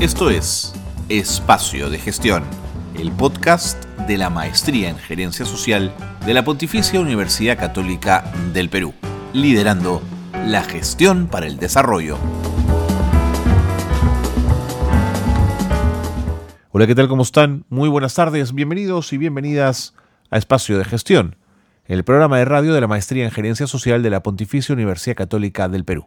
Esto es Espacio de Gestión, el podcast de la Maestría en Gerencia Social de la Pontificia Universidad Católica del Perú, liderando la gestión para el desarrollo. Hola, ¿qué tal? ¿Cómo están? Muy buenas tardes, bienvenidos y bienvenidas a Espacio de Gestión, el programa de radio de la Maestría en Gerencia Social de la Pontificia Universidad Católica del Perú.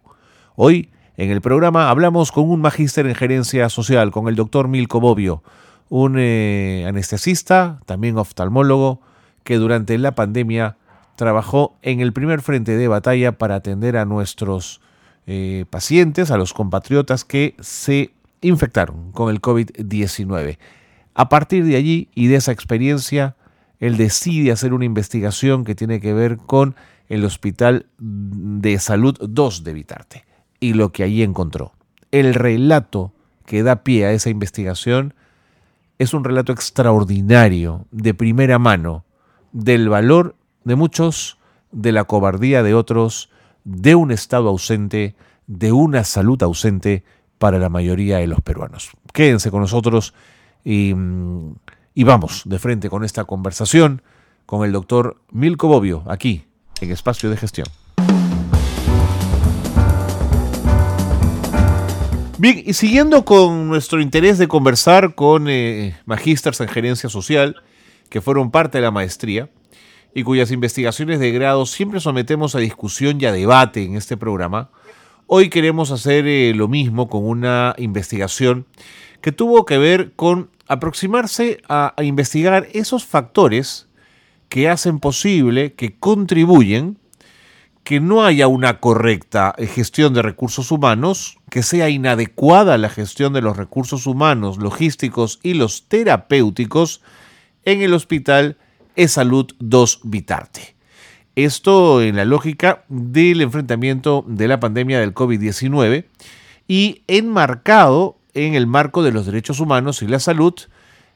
Hoy en el programa hablamos con un magíster en gerencia social, con el doctor Milko Bobbio, un eh, anestesista, también oftalmólogo, que durante la pandemia trabajó en el primer frente de batalla para atender a nuestros eh, pacientes, a los compatriotas que se infectaron con el COVID-19. A partir de allí y de esa experiencia, él decide hacer una investigación que tiene que ver con el Hospital de Salud 2 de Vitarte y lo que allí encontró. El relato que da pie a esa investigación es un relato extraordinario, de primera mano, del valor de muchos, de la cobardía de otros, de un Estado ausente, de una salud ausente para la mayoría de los peruanos. Quédense con nosotros y, mm, y vamos de frente con esta conversación con el doctor Milko Bobbio, aquí en Espacio de Gestión. Bien, y siguiendo con nuestro interés de conversar con eh, magísters en gerencia social, que fueron parte de la maestría, y cuyas investigaciones de grado siempre sometemos a discusión y a debate en este programa, hoy queremos hacer eh, lo mismo con una investigación que tuvo que ver con aproximarse a investigar esos factores que hacen posible, que contribuyen que no haya una correcta eh, gestión de recursos humanos, que sea inadecuada la gestión de los recursos humanos, logísticos y los terapéuticos en el Hospital E-Salud 2 Vitarte. Esto en la lógica del enfrentamiento de la pandemia del COVID-19 y enmarcado en el marco de los derechos humanos y la salud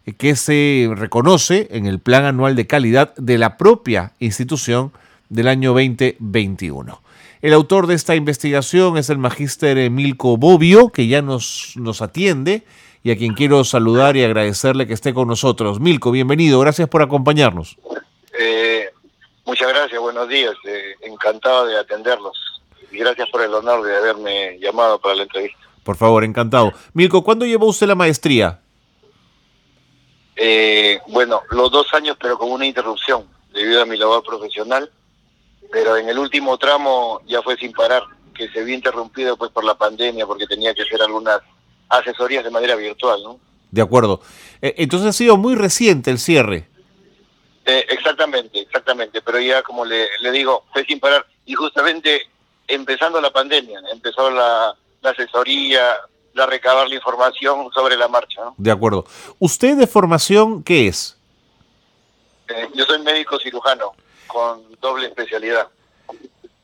eh, que se reconoce en el Plan Anual de Calidad de la propia institución del año 2021. El autor de esta investigación es el magíster Milko Bobbio, que ya nos, nos atiende y a quien quiero saludar y agradecerle que esté con nosotros. Milko, bienvenido, gracias por acompañarnos. Eh, muchas gracias, buenos días, eh, encantado de atenderlos y gracias por el honor de haberme llamado para la entrevista. Por favor, encantado. Milko, ¿cuándo llevó usted la maestría? Eh, bueno, los dos años, pero con una interrupción debido a mi labor profesional pero en el último tramo ya fue sin parar, que se vio interrumpido pues por la pandemia porque tenía que hacer algunas asesorías de manera virtual, ¿no? De acuerdo. Eh, entonces ha sido muy reciente el cierre. Eh, exactamente, exactamente, pero ya como le, digo, fue sin parar y justamente empezando la pandemia, empezó la, asesoría, la recabar la información sobre la marcha. ¿no? De acuerdo. ¿Usted de formación qué es? Eh, yo soy médico cirujano con doble especialidad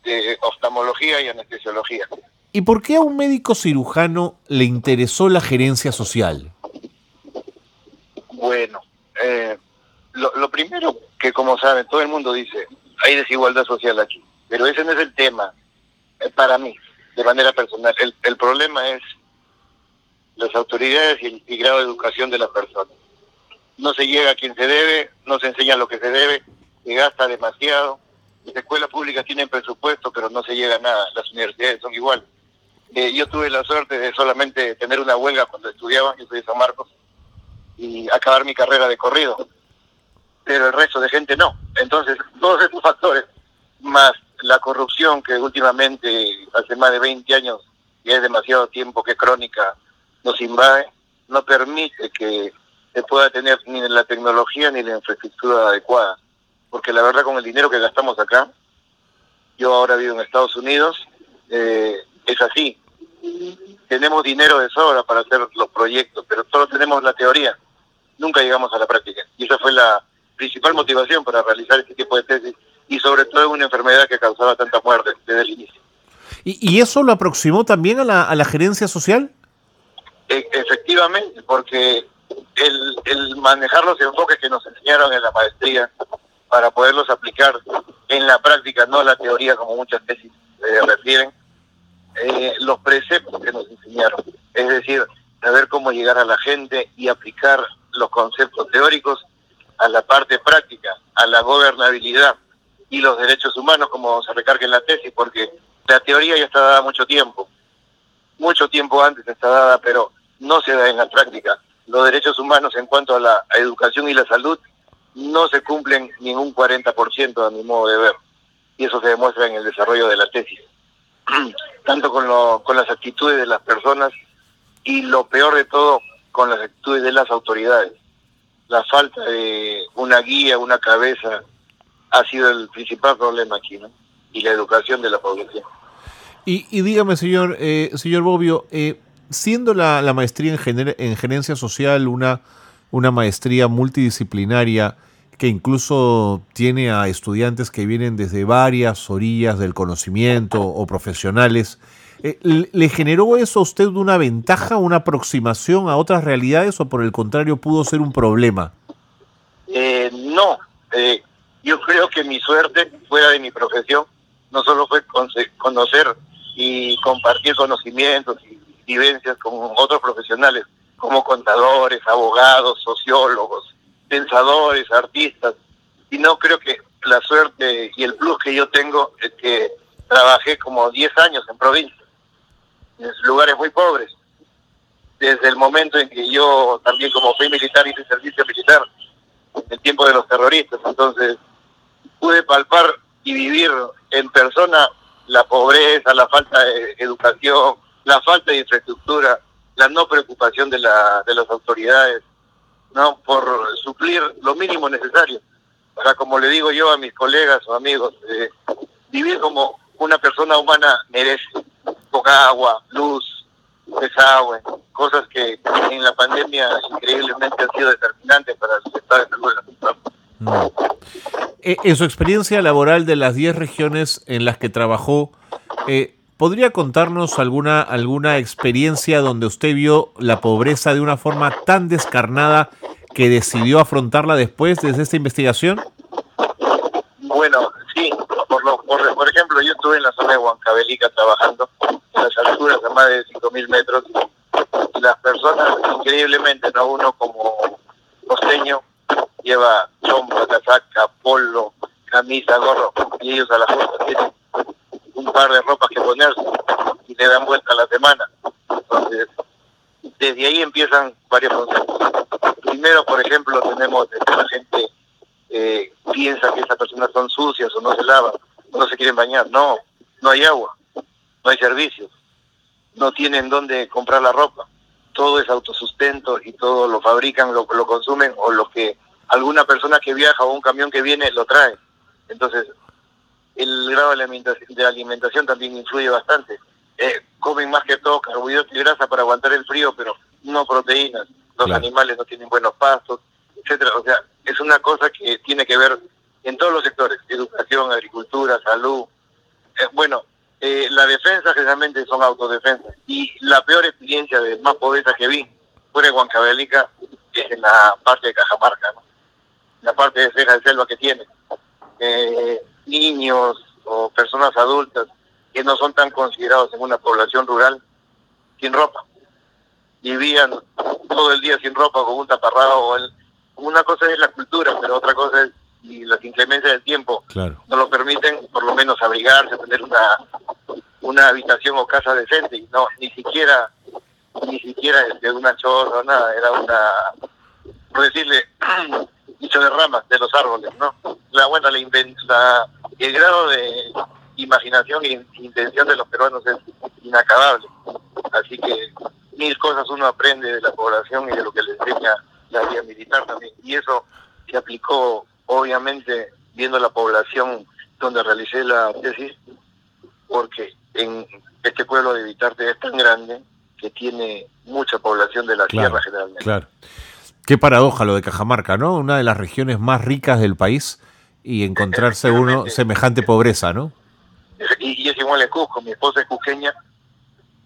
de oftalmología y anestesiología. ¿Y por qué a un médico cirujano le interesó la gerencia social? Bueno, eh, lo, primero que como saben, todo el mundo dice, hay desigualdad social aquí, pero ese no es el tema eh, para mí, de manera personal. El, problema es las autoridades y el y grado de educación de las personas. No se llega a quien se debe, no se enseña lo que se debe, se gasta demasiado. Las escuelas públicas tienen presupuesto, pero no se llega a nada. Las universidades son igual. Eh, yo tuve la suerte de solamente tener una huelga cuando estudiaba, yo soy de San Marcos, y acabar mi carrera de corrido. Pero el resto de gente no. Entonces, todos estos factores, más la corrupción que últimamente, hace más de 20 años, y es demasiado tiempo que crónica nos invade, no permite que se pueda tener ni la tecnología ni la infraestructura adecuada porque la verdad con el dinero que gastamos acá, yo ahora vivo en Estados Unidos, eh, es así. Tenemos dinero de sobra para hacer los proyectos, pero solo tenemos la teoría, nunca llegamos a la práctica. Y esa fue la principal motivación para realizar este tipo de tesis, y sobre todo en una enfermedad que causaba tanta muerte desde el inicio. ¿Y, eso lo aproximó también a la, a la gerencia social? E, efectivamente, porque el, el manejar los enfoques que nos enseñaron en la maestría, para poderlos aplicar en la práctica, no la teoría como muchas tesis eh, refieren, eh, los preceptos que nos enseñaron. Es decir, saber cómo llegar a la gente y aplicar los conceptos teóricos a la parte práctica, a la gobernabilidad y los derechos humanos, como se recarga en la tesis, porque la teoría ya está dada mucho tiempo, mucho tiempo antes está dada, pero no se da en la práctica. Los derechos humanos en cuanto a la educación y la salud no se cumplen ni en un 40% a mi modo de ver, y eso se demuestra en el desarrollo de la tesis, tanto con, lo, con las actitudes de las personas y lo peor de todo, con las actitudes de las autoridades. La falta de una guía, una cabeza, ha sido el principal problema aquí, ¿no? Y la educación de la población. Y, y dígame, señor, eh, señor Bobbio, eh, siendo la, la maestría en, en, gerencia social una, una maestría multidisciplinaria que incluso tiene a estudiantes que vienen desde varias orillas del conocimiento o profesionales, eh, ¿le generó eso a usted una ventaja, una aproximación a otras realidades o por el contrario pudo ser un problema? Eh, no, eh, yo creo que mi suerte fuera de mi profesión no solo fue conocer y compartir conocimientos y vivencias con otros profesionales como contadores, abogados, sociólogos, pensadores, artistas, sino creo que la suerte y el plus que yo tengo es que trabajé como 10 años en provincia, en lugares muy pobres. Desde el momento en que yo también como fui militar hice servicio militar, en el tiempo de los terroristas, entonces pude palpar y vivir en persona la pobreza, la falta de educación, la falta de infraestructura, la no preocupación de, la, de las autoridades, no por suplir lo mínimo necesario. Para, como le digo yo a mis colegas o amigos, eh, vivir como una persona humana merece, con agua, luz, desagüe, cosas que en la pandemia increíblemente han sido determinantes para el estado de salud de la persona. Eh, en su experiencia laboral de las 10 regiones en las que trabajó, eh, ¿podría contarnos alguna, alguna experiencia donde usted vio la pobreza de una forma tan descarnada que decidió afrontarla después de esta investigación? Bueno, sí, por, lo, por, por ejemplo, yo estuve en la zona de Huancavelica trabajando en las alturas de más de 5.000 metros las personas, increíblemente, no uno como costeño, lleva chompa, casaca, polo, camisa, gorro, y ellos a la fuerza tienen un par de ropas que ponerse y le dan vuelta a la semana. Entonces, desde ahí empiezan varios conceptos. Primero, por ejemplo, tenemos que la gente eh, piensa que esas personas son sucias o no se lavan, no se quieren bañar. No, no hay agua, no hay servicios, no tienen dónde comprar la ropa. Todo es autosustento y todo lo fabrican, lo, lo consumen o lo que alguna persona que viaja o un camión que viene lo trae. Entonces, el grado de alimentación, también influye bastante. Eh, comen más que todo carbohidratos y grasa para aguantar el frío, pero no proteínas. Los animales no tienen buenos pastos, etcétera. O sea, es una cosa que tiene que ver en todos los sectores, educación, agricultura, salud. Eh, bueno, eh, la defensa generalmente son autodefensas. Y la peor experiencia de más pobreza que vi fue en Huancavelica, que es en la parte de Cajamarca, ¿no? la parte de ceja de selva que tiene. Eh, niños o personas adultas que no son tan considerados en una población rural sin ropa. Vivían todo el día sin ropa con un taparrado. O el, una cosa es la cultura, pero otra cosa es y las inclemencias del tiempo no lo permiten por lo menos abrigarse, tener una una habitación o casa decente y no ni siquiera ni siquiera de una choza o nada, era una por decirle dicho de ramas de los árboles, ¿no? La buena la, la el grado de imaginación e intención de los peruanos es inacabable. Así que mil cosas uno aprende de la población y de lo que le enseña la vía militar también. Y eso se aplicó, obviamente, viendo la población donde realicé la tesis, porque en este pueblo de Vitarte es tan grande que tiene mucha población de la tierra generalmente. Claro. Qué paradoja lo de Cajamarca, ¿no? Una de las regiones más ricas del país y encontrarse uno semejante pobreza, ¿no? Y, es igual en Cusco, mi esposa es cusqueña,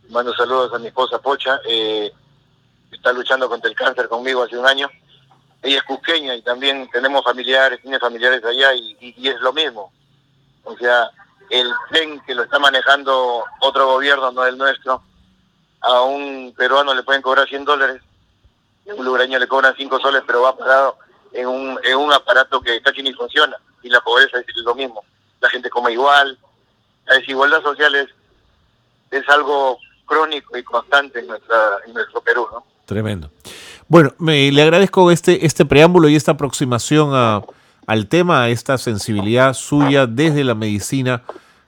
mando saludos a mi esposa Pocha, eh, está luchando contra el cáncer conmigo hace un año, ella es cusqueña y también tenemos familiares, tiene familiares allá y, y es lo mismo, o sea, el tren que lo está manejando otro gobierno, no el nuestro, a un peruano le pueden cobrar 100 dólares, un lugareño le cobran 5 soles, pero va parado en un, en un aparato que casi ni funciona. Y la pobreza es lo mismo. La gente come igual. La desigualdad social es, es algo crónico y constante en, nuestra, en nuestro Perú, ¿no? Tremendo. Bueno, me, le agradezco este, este preámbulo y esta aproximación a, al tema, a esta sensibilidad suya desde la medicina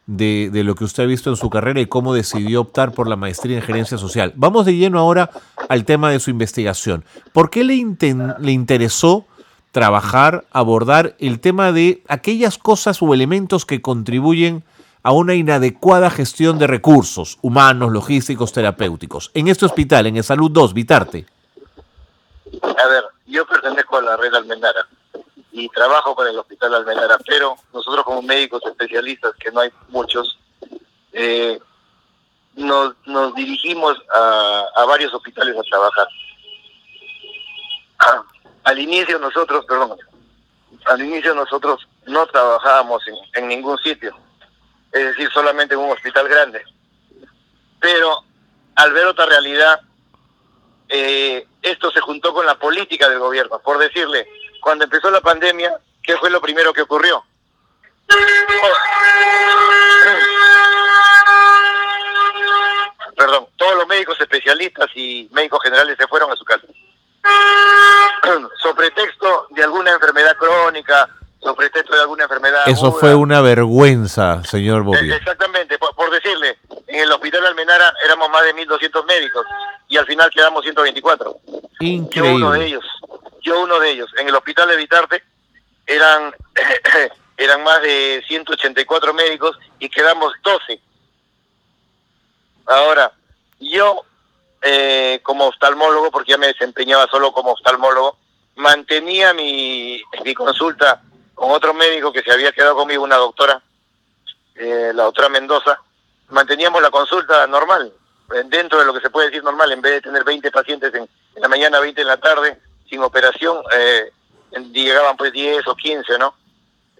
de, de, lo que usted ha visto en su carrera y cómo decidió optar por la maestría en gerencia social. Vamos de lleno ahora al tema de su investigación. ¿Por qué le, le interesó trabajar, abordar el tema de aquellas cosas o elementos que contribuyen a una inadecuada gestión de recursos humanos, logísticos, terapéuticos? En este hospital, en el Salud 2, Vitarte. A ver, yo pertenezco a la red Almenara y trabajo con el Hospital Almenara, pero nosotros como médicos especialistas, que no hay muchos, eh, nos, dirigimos a, varios hospitales a trabajar. Ah, al inicio nosotros, perdón, al inicio nosotros no trabajábamos en, en ningún sitio, es decir, solamente en un hospital grande. Pero al ver otra realidad, eh, esto se juntó con la política del gobierno. Por decirle, cuando empezó la pandemia, ¿qué fue lo primero que ocurrió? Perdón, todos los médicos especialistas y médicos generales se fueron a su casa. sobre pretexto de alguna enfermedad crónica, sobre pretexto de alguna enfermedad. Eso aguda. fue una vergüenza, señor Bobby. Exactamente, por, por, decirle, en el hospital Almenara éramos más de 1.200 médicos y al final quedamos 124. Increíble. Yo uno de ellos, yo uno de ellos. En el hospital de Vitarte eran, eran más de 184 médicos y quedamos 12. Ahora, yo eh, como oftalmólogo, porque ya me desempeñaba solo como oftalmólogo, mantenía mi, mi consulta con otro médico que se había quedado conmigo, una doctora, eh, la doctora Mendoza, manteníamos la consulta normal, dentro de lo que se puede decir normal, en vez de tener 20 pacientes en, en la mañana, 20 en la tarde, sin operación, eh, llegaban pues 10 o 15, ¿no?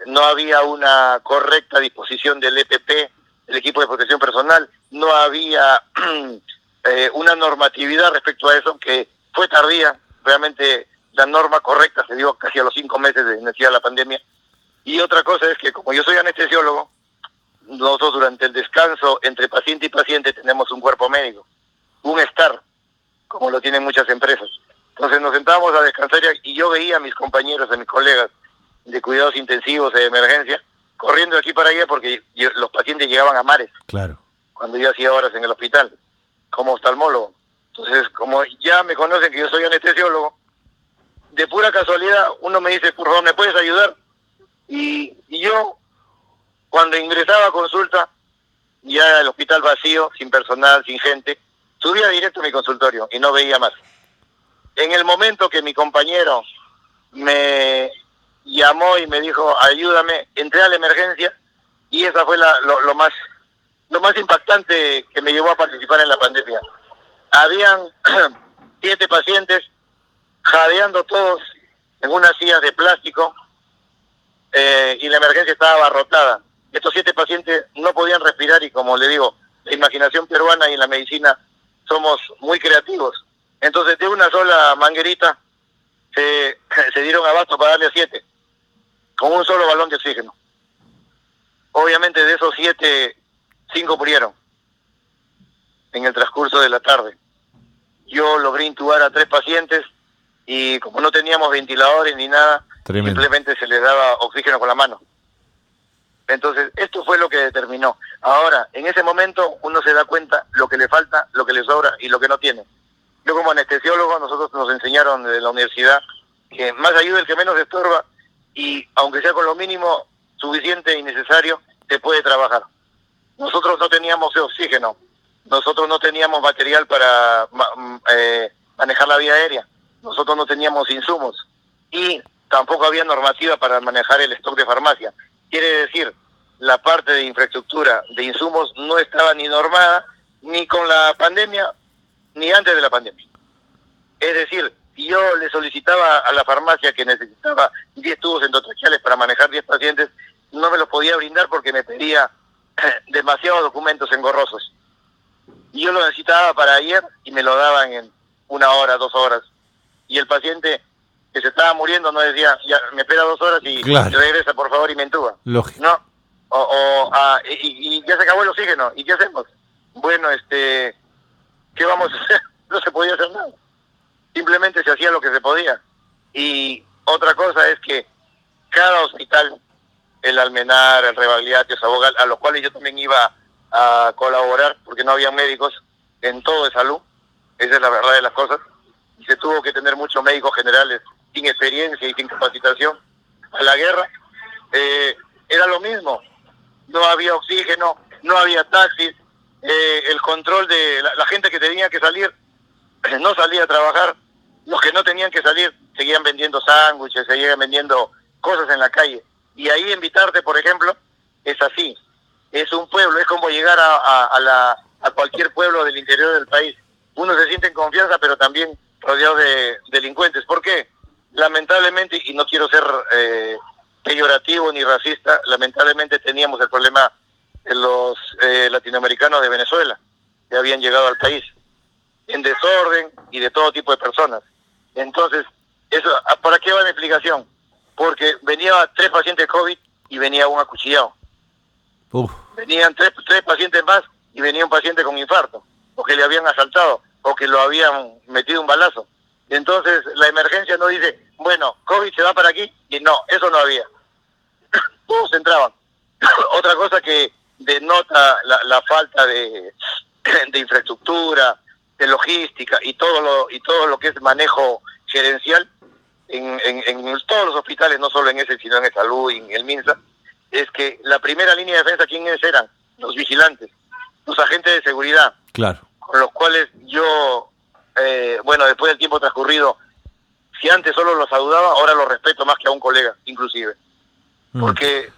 No había una correcta disposición del EPP, el equipo de protección personal, no había eh, una normatividad respecto a eso que fue tardía, realmente la norma correcta se dio casi a los cinco meses de iniciar la pandemia. Y otra cosa es que como yo soy anestesiólogo, nosotros durante el descanso entre paciente y paciente tenemos un cuerpo médico, un estar, como lo tienen muchas empresas. Entonces nos sentábamos a descansar y yo veía a mis compañeros, a mis colegas de cuidados intensivos de emergencia, corriendo de aquí para allá porque yo, los pacientes llegaban a mares. Claro. Cuando yo hacía horas en el hospital, como oftalmólogo. Entonces, como ya me conocen que yo soy anestesiólogo, de pura casualidad uno me dice, por favor, ¿me puedes ayudar? Y, y yo, cuando ingresaba a consulta, ya el hospital vacío, sin personal, sin gente, subía directo a mi consultorio y no veía más. En el momento que mi compañero me llamó y me dijo, ayúdame, entré a la emergencia y esa fue lo, más lo más impactante que me llevó a participar en la pandemia. Habían siete pacientes jadeando todos en unas sillas de plástico eh, y la emergencia estaba abarrotada. Estos siete pacientes no podían respirar y como le digo, la imaginación peruana y la medicina somos muy creativos. Entonces de una sola manguerita se, se dieron abasto para darle a siete, con un solo balón de oxígeno. Obviamente de esos siete, cinco murieron en el transcurso de la tarde. Yo logré intubar a tres pacientes y como no teníamos ventiladores ni nada, Tremendo. simplemente se les daba oxígeno con la mano. Entonces, esto fue lo que determinó. Ahora, en ese momento uno se da cuenta lo que le falta, lo que le sobra y lo que no tiene. Yo como anestesiólogo, nosotros nos enseñaron desde la universidad que más ayuda el que menos estorba y aunque sea con lo mínimo suficiente y necesario, se puede trabajar. Nosotros no teníamos oxígeno, nosotros no teníamos material para eh, manejar la vía aérea, nosotros no teníamos insumos y tampoco había normativa para manejar el stock de farmacia. Quiere decir, la parte de infraestructura de insumos no estaba ni normada ni con la pandemia ni antes de la pandemia. Es decir, yo le solicitaba a la farmacia que necesitaba 10 tubos endotracheales para manejar 10 pacientes, no me los podía brindar porque me pedía demasiados documentos engorrosos. y yo lo necesitaba para ayer y me lo daban en una hora, dos horas. Y el paciente que se estaba muriendo no decía, ya, me espera dos horas y regresa por favor y me entuba. Lógico. No, o, ah, y, ya se acabó el oxígeno, ¿y qué hacemos? Bueno, este, ¿qué vamos a hacer? No se podía hacer nada. Simplemente se hacía lo que se podía. Y otra cosa es que cada hospital, el Almenar, el Rebagliati, Sabogal, a los cuales yo también iba a colaborar porque no había médicos en todo de salud, esa es la verdad de las cosas, se tuvo que tener muchos médicos generales sin experiencia y sin capacitación a la guerra, eh, era lo mismo, no había oxígeno, no había taxis, eh, el control de la, gente que tenía que salir no salía a trabajar, los que no tenían que salir seguían vendiendo sándwiches, seguían vendiendo cosas en la calle. Y ahí invitarte, por ejemplo, es así. Es un pueblo, es como llegar a, a, la, a cualquier pueblo del interior del país. Uno se siente en confianza, pero también rodeado de delincuentes. ¿Por qué? Lamentablemente, y no quiero ser eh, peyorativo ni racista, lamentablemente teníamos el problema los eh, latinoamericanos de Venezuela, que habían llegado al país, en desorden y de todo tipo de personas. Entonces, eso ¿para qué va la explicación? Porque venía tres pacientes COVID y venía un acuchillado. Venían tres, tres pacientes más y venía un paciente con infarto, o que le habían asaltado, o que lo habían metido un balazo. Entonces, la emergencia no dice, bueno, COVID se va para aquí, y no, eso no había todos entraban. Otra cosa que denota la, falta de, de, infraestructura, de logística y todo lo y todo lo que es manejo gerencial en, en, todos los hospitales, no solo en ese, sino en el salud y en el MINSA, es que la primera línea de defensa, ¿quiénes eran? Los vigilantes, los agentes de seguridad. Claro. Con los cuales yo, eh, bueno, después del tiempo transcurrido, si antes solo los saludaba, ahora los respeto más que a un colega, inclusive. Mm. porque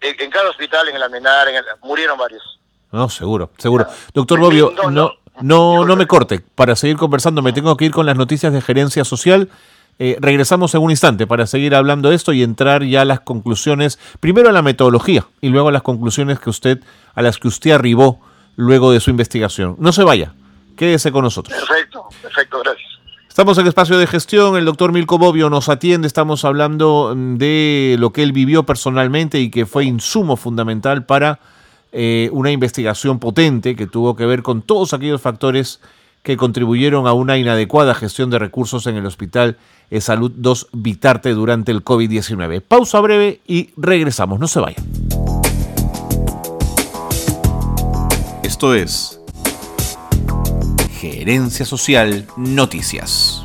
en, cada hospital, en el Almenar, en murieron varios. No, seguro, seguro. Doctor Bobbio, no, no, no, me corte. Para seguir conversando, me tengo que ir con las noticias de gerencia social. Eh, regresamos en un instante para seguir hablando de esto y entrar ya a las conclusiones, primero a la metodología y luego a las conclusiones que usted, a las que usted arribó luego de su investigación. No se vaya, quédese con nosotros. Perfecto, perfecto, gracias. Estamos en espacio de gestión, el doctor Milko Bobbio nos atiende, estamos hablando mm, de lo que él vivió personalmente y que fue insumo fundamental para eh, una investigación potente que tuvo que ver con todos aquellos factores que contribuyeron a una inadecuada gestión de recursos en el Hospital de Salud 2 Vitarte durante el COVID-19. Pausa breve y regresamos, no se vayan. Esto es Gerencia Social Noticias.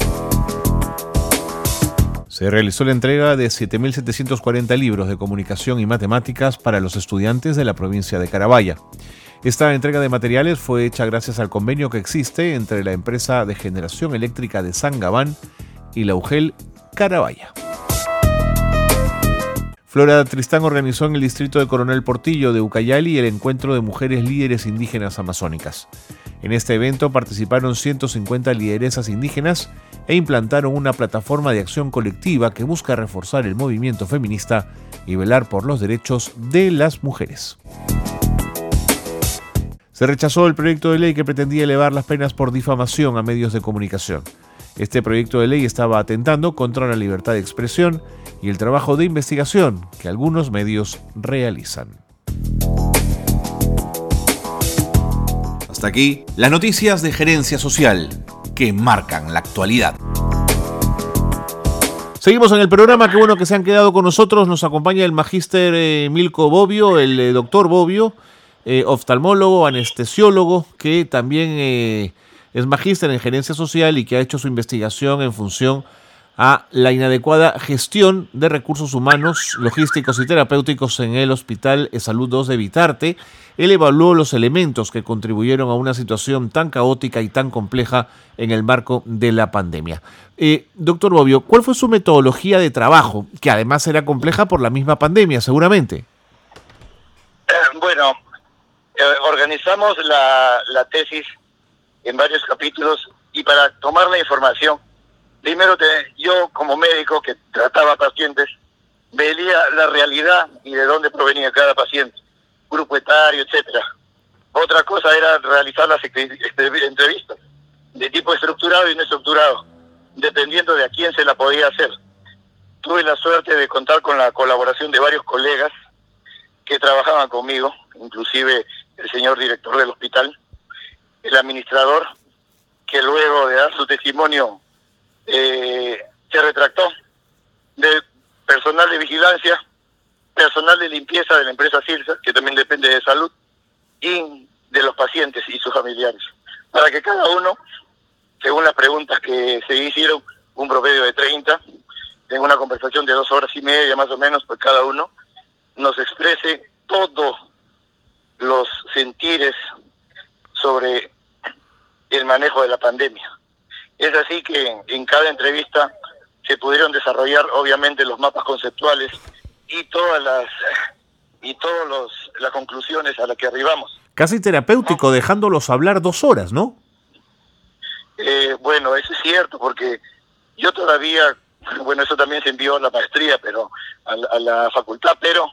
Se realizó la entrega de 7.740 libros de comunicación y matemáticas para los estudiantes de la provincia de Carabaya. Esta entrega de materiales fue hecha gracias al convenio que existe entre la empresa de generación eléctrica de San Gabán y la UGEL Carabaya. Flora Tristán organizó en el distrito de Coronel Portillo de Ucayali el encuentro de mujeres líderes indígenas amazónicas. En este evento participaron 150 lideresas indígenas e implantaron una plataforma de acción colectiva que busca reforzar el movimiento feminista y velar por los derechos de las mujeres. Se rechazó el proyecto de ley que pretendía elevar las penas por difamación a medios de comunicación. Este proyecto de ley estaba atentando contra la libertad de expresión y el trabajo de investigación que algunos medios realizan. Hasta aquí las noticias de gerencia social que marcan la actualidad. Seguimos en el programa, qué bueno que se han quedado con nosotros. Nos acompaña el magíster eh, Milko Bobbio, el eh, doctor Bobbio, eh, oftalmólogo, anestesiólogo, que también es magíster en gerencia social y que ha hecho su investigación en función a la inadecuada gestión de recursos humanos, logísticos y terapéuticos en el Hospital de Salud 2 de Vitarte. Él evaluó los elementos que contribuyeron a una situación tan caótica y tan compleja en el marco de la pandemia. Eh, doctor Bobbio, ¿cuál fue su metodología de trabajo, que además era compleja por la misma pandemia, seguramente? Eh, bueno, eh, organizamos la, la tesis en varios capítulos y para tomar la información primero yo como médico que trataba pacientes, veía la realidad y de dónde provenía cada paciente, grupo etario, etcétera. Otra cosa era realizar las entrevistas de tipo estructurado y no estructurado, dependiendo de a quién se la podía hacer. Tuve la suerte de contar con la colaboración de varios colegas que trabajaban conmigo, inclusive el señor director del hospital, el administrador, que luego de dar su testimonio eh, se retractó, de personal de vigilancia, personal de limpieza de la empresa Silsa, que también depende de salud, y de los pacientes y sus familiares, para que cada uno, según las preguntas que se hicieron, un promedio de 30, en una conversación de dos horas y media más o menos, pues cada uno nos exprese todos los sentires sobre el manejo de la pandemia. Es así que en cada entrevista se pudieron desarrollar obviamente los mapas conceptuales y todas las y todas las conclusiones a las que arribamos. Casi terapéutico, dejándolos hablar dos horas, ¿no? Eh, bueno, eso es cierto, porque yo todavía, bueno, eso también se envió a la maestría, pero a, la facultad, pero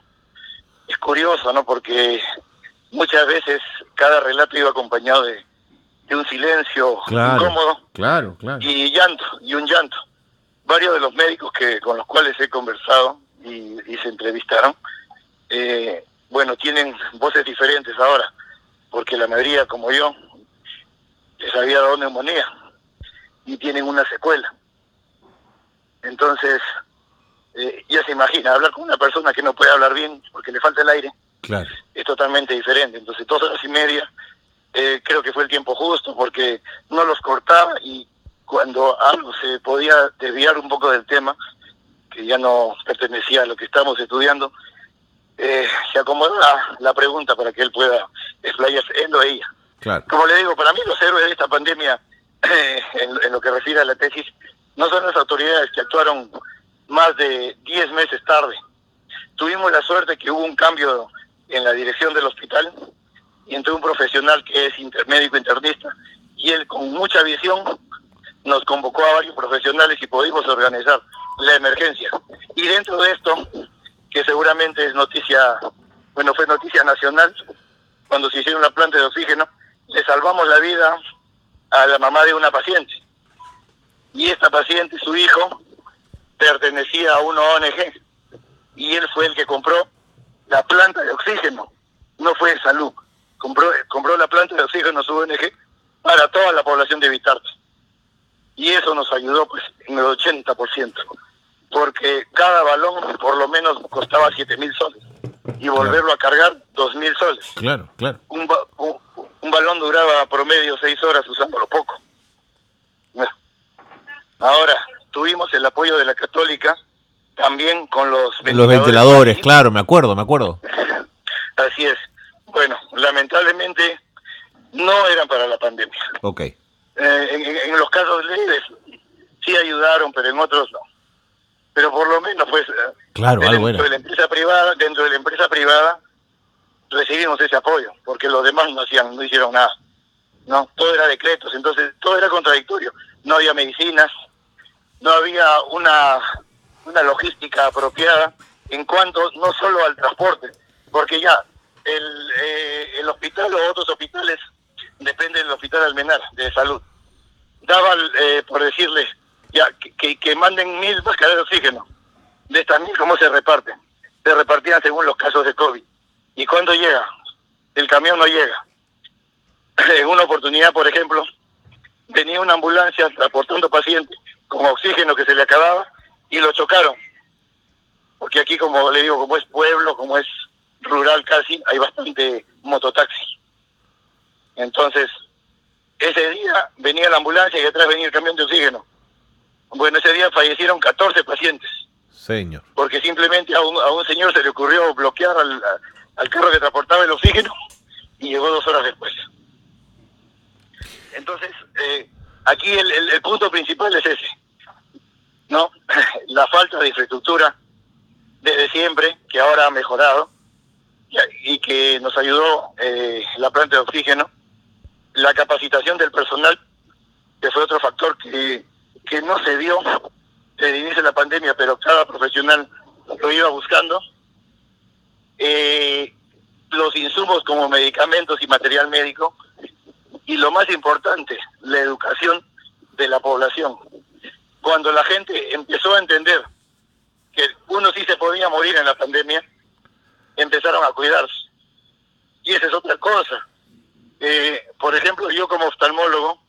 es curioso, ¿no? Porque muchas veces cada relato iba acompañado de, un silencio incómodo claro, claro. y llanto, y un llanto. Varios de los médicos que con los cuales he conversado y, se entrevistaron, eh, bueno, tienen voces diferentes ahora porque la mayoría, como yo, les había dado neumonía y tienen una secuela. Entonces, eh, ya se imagina, hablar con una persona que no puede hablar bien porque le falta el aire claro. es totalmente diferente. Entonces, dos horas y media eh, creo que fue el tiempo justo porque no los cortaba y cuando algo se podía desviar un poco del tema, que ya no pertenecía a lo que estamos estudiando, eh, se acomoda la, pregunta para que él pueda explayarse, él o ella. Como le digo, para mí los héroes de esta pandemia, eh, en, lo que refiere a la tesis, no son las autoridades que actuaron más de 10 meses tarde. Tuvimos la suerte que hubo un cambio en la dirección del hospital y entró un profesional que es intermédico internista y él con mucha visión nos convocó a varios profesionales y pudimos organizar la emergencia. Y dentro de esto que seguramente es noticia, bueno, fue noticia nacional, cuando se hicieron una planta de oxígeno, le salvamos la vida a la mamá de una paciente. Y esta paciente, su hijo, pertenecía a una ONG y él fue el que compró la planta de oxígeno, no fue salud. Compró, compró la planta de oxígeno su ONG para toda la población de Vitarte. Y eso nos ayudó pues en el 80% porque cada balón por lo menos costaba 7 mil soles y volverlo a cargar 2 mil soles. Claro, claro. Un, un, balón duraba promedio 6 horas usándolo poco. Ahora, tuvimos el apoyo de la Católica también con los ventiladores. Los ventiladores, claro, me acuerdo, me acuerdo. Así es. Bueno, lamentablemente no eran para la pandemia. Ok. Eh, en, en los casos leves sí ayudaron, pero en otros no pero por lo menos pues claro, dentro de la empresa privada dentro de la empresa privada recibimos ese apoyo porque los demás no hacían no hicieron nada no todo era decretos entonces todo era contradictorio no había medicinas no había una una logística apropiada en cuanto no solo al transporte porque ya el, eh, el hospital o otros hospitales depende del hospital Almenar de salud daba eh, por decirles ya que, que manden mil máscaras de oxígeno. De estas mil, ¿cómo se reparten? Se repartían según los casos de COVID. ¿Y cuándo llega? El camión no llega. En una oportunidad, por ejemplo, venía una ambulancia transportando pacientes con oxígeno que se le acababa y lo chocaron. Porque aquí, como le digo, como es pueblo, como es rural casi, hay bastante mototaxi. Entonces, ese día venía la ambulancia y detrás venía el camión de oxígeno. Bueno, ese día fallecieron 14 pacientes. Señor. Porque simplemente a un, a un señor se le ocurrió bloquear al, al carro que transportaba el oxígeno y llegó dos horas después. Entonces, eh, aquí el, el, punto principal es ese, ¿no? La falta de infraestructura desde siempre, que ahora ha mejorado, y que nos ayudó eh, la planta de oxígeno, la capacitación del personal, que fue otro factor que que no se dio desde el inicio de la pandemia, pero cada profesional lo iba buscando. Eh, los insumos como medicamentos y material médico, y lo más importante, la educación de la población. Cuando la gente empezó a entender que uno sí se podía morir en la pandemia, empezaron a cuidarse. Y esa es otra cosa. Eh, por ejemplo, yo como oftalmólogo,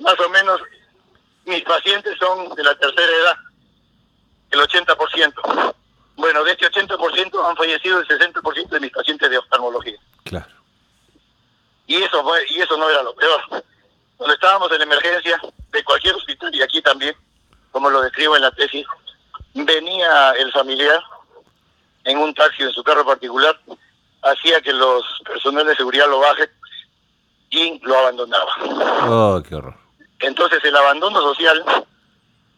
más o menos mis pacientes son de la tercera edad, el 80%. Bueno, de este 80% han fallecido el 60% de mis pacientes de oftalmología. Claro. Y eso fue, y eso no era lo peor. Cuando estábamos en emergencia de cualquier hospital y aquí también, como lo describo en la tesis, venía el familiar en un taxi en su carro particular, hacía que los personal de seguridad lo bajen y lo abandonaba. Oh, qué horror. Entonces el abandono social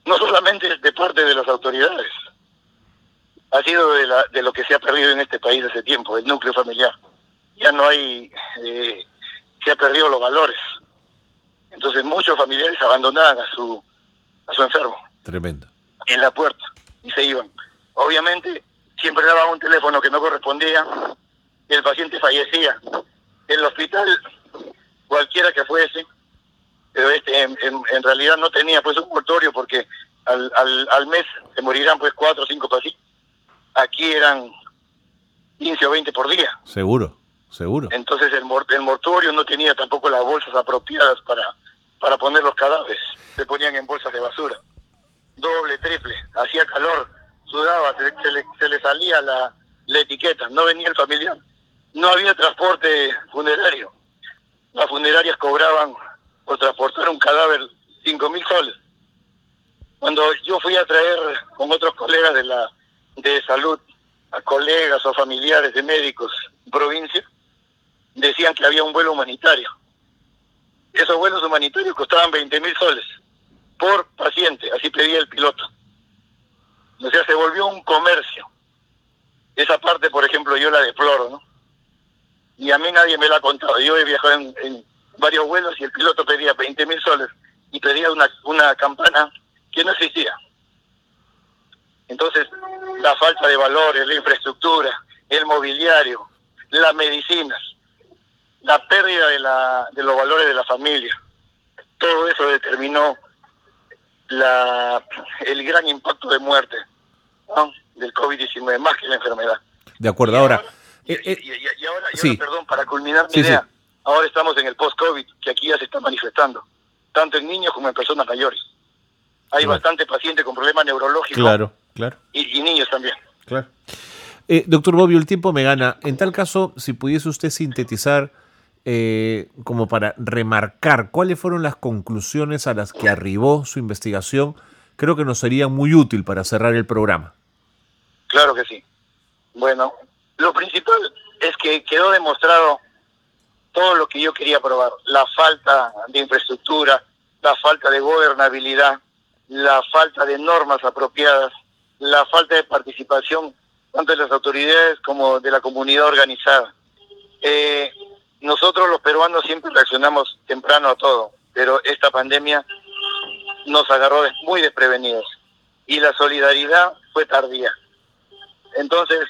no solamente es de parte de las autoridades, ha sido de, la, de lo que se ha perdido en este país hace tiempo, el núcleo familiar. Ya no hay, eh, se ha perdido los valores. Entonces muchos familiares abandonaban a su, a su enfermo. Tremendo. En la puerta y se iban. Obviamente siempre daban un teléfono que no correspondía y el paciente fallecía. El hospital, cualquiera que fuese, pero este en, en, realidad no tenía pues un mortorio porque al, al, al mes se morirán pues cuatro o cinco pacientes. Aquí eran 15 o 20 por día. Seguro, seguro. Entonces el, el mortuorio no tenía tampoco las bolsas apropiadas para, para poner los cadáveres. Se ponían en bolsas de basura. Doble, triple. Hacía calor, sudaba, se, le, se le, salía la, la etiqueta. No venía el familiar. No había transporte funerario. Las funerarias cobraban por transportar un cadáver cinco mil soles. Cuando yo fui a traer con otros colegas de la de salud a colegas o familiares de médicos provincia, decían que había un vuelo humanitario. Esos vuelos humanitarios costaban 20 mil soles por paciente, así pedía el piloto. O sea, se volvió un comercio. Esa parte, por ejemplo, yo la deploro, ¿no? Y a mí nadie me la ha contado. Yo he viajado en, varios vuelos y el piloto pedía 20 mil soles y pedía una, una campana que no existía. Entonces, la falta de valores, la infraestructura, el mobiliario, las medicinas, la pérdida de, la, de los valores de la familia, todo eso determinó la, el gran impacto de muerte del COVID-19, más que la enfermedad. De acuerdo, ahora... Y, ahora, perdón, para culminar mi idea, ahora estamos en el post-COVID, que aquí ya se está manifestando, tanto en niños como en personas mayores. Hay bastante paciente con problemas neurológicos. Claro, claro. Y, niños también. Claro. Eh, doctor Bobbio, el tiempo me gana. En tal caso, si pudiese usted sintetizar, eh, como para remarcar cuáles fueron las conclusiones a las que arribó su investigación, creo que nos sería muy útil para cerrar el programa. Claro que sí. Bueno, lo principal es que quedó demostrado todo lo que yo quería probar, la falta de infraestructura, la falta de gobernabilidad, la falta de normas apropiadas, la falta de participación tanto de las autoridades como de la comunidad organizada. Eh, nosotros los peruanos siempre reaccionamos temprano a todo, pero esta pandemia nos agarró muy desprevenidos y la solidaridad fue tardía. Entonces,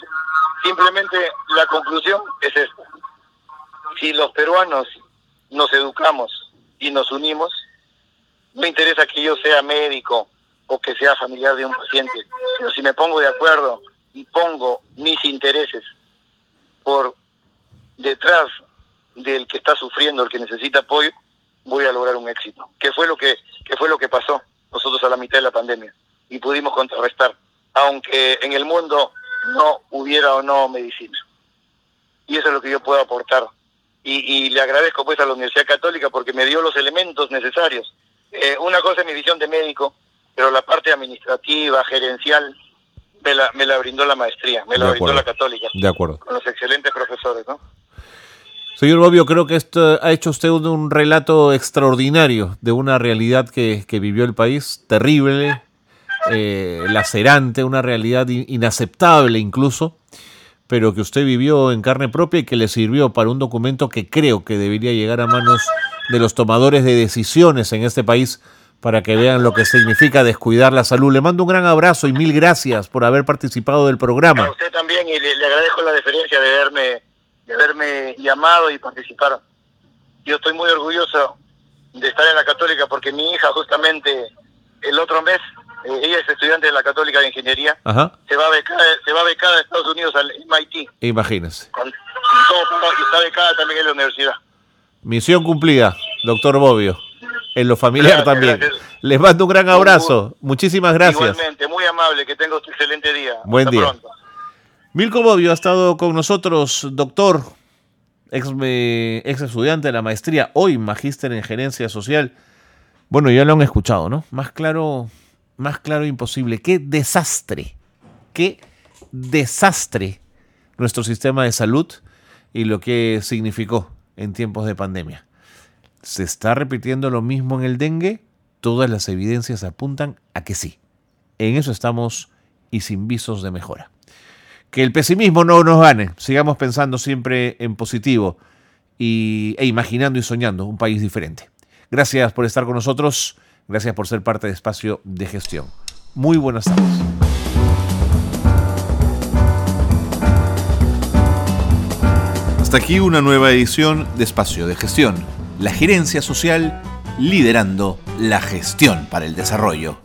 simplemente la conclusión es esta. Si los peruanos nos educamos y nos unimos, no interesa que yo sea médico o que sea familiar de un paciente, pero si me pongo de acuerdo y pongo mis intereses por detrás del que está sufriendo, el que necesita apoyo, voy a lograr un éxito. ¿Qué fue lo que, qué fue lo que pasó nosotros a la mitad de la pandemia? Y pudimos contrarrestar, aunque en el mundo no hubiera o no medicina. Y eso es lo que yo puedo aportar. Y, y le agradezco pues a la Universidad Católica porque me dio los elementos necesarios eh, una cosa es mi visión de médico, pero la parte administrativa, gerencial, me la, me la brindó la maestría, me la brindó la católica. De acuerdo. Con los excelentes profesores, ¿no? Señor Bobbio, creo que esto ha hecho usted un, relato extraordinario de una realidad que, vivió el país, terrible, eh, lacerante, una realidad inaceptable incluso, pero que usted vivió en carne propia y que le sirvió para un documento que creo que debería llegar a manos de los tomadores de decisiones en este país para que vean lo que significa descuidar la salud. Le mando un gran abrazo y mil gracias por haber participado del programa. A usted también y le, agradezco la deferencia de haberme de haberme llamado y participar. Yo estoy muy orgulloso de estar en la Católica porque mi hija justamente el otro mes, eh, ella es estudiante de la Católica de Ingeniería, se va becada, se va becada a Estados Unidos al MIT. Imagínese. Con, y está becada también en la universidad. Misión cumplida, doctor Bobbio. En lo familiar también. Les mando un gran abrazo. Muchísimas gracias. Igualmente, muy amable. Que tenga un excelente día. Buen día. Pronto. Milko Bobbio ha estado con nosotros, doctor, ex, ex estudiante de la maestría, hoy magíster en gerencia social. Bueno, ya lo han escuchado, ¿no? Más claro, más claro imposible. Qué desastre, qué desastre nuestro sistema de salud y lo que significó en tiempos de pandemia. ¿Se está repitiendo lo mismo en el dengue? Todas las evidencias apuntan a que sí. En eso estamos y sin visos de mejora. Que el pesimismo no nos gane. Sigamos pensando siempre en positivo y, e imaginando y soñando un país diferente. Gracias por estar con nosotros. Gracias por ser parte de Espacio de Gestión. Muy buenas tardes. Hasta aquí una nueva edición de Espacio de Gestión la gerencia social liderando la gestión para el desarrollo.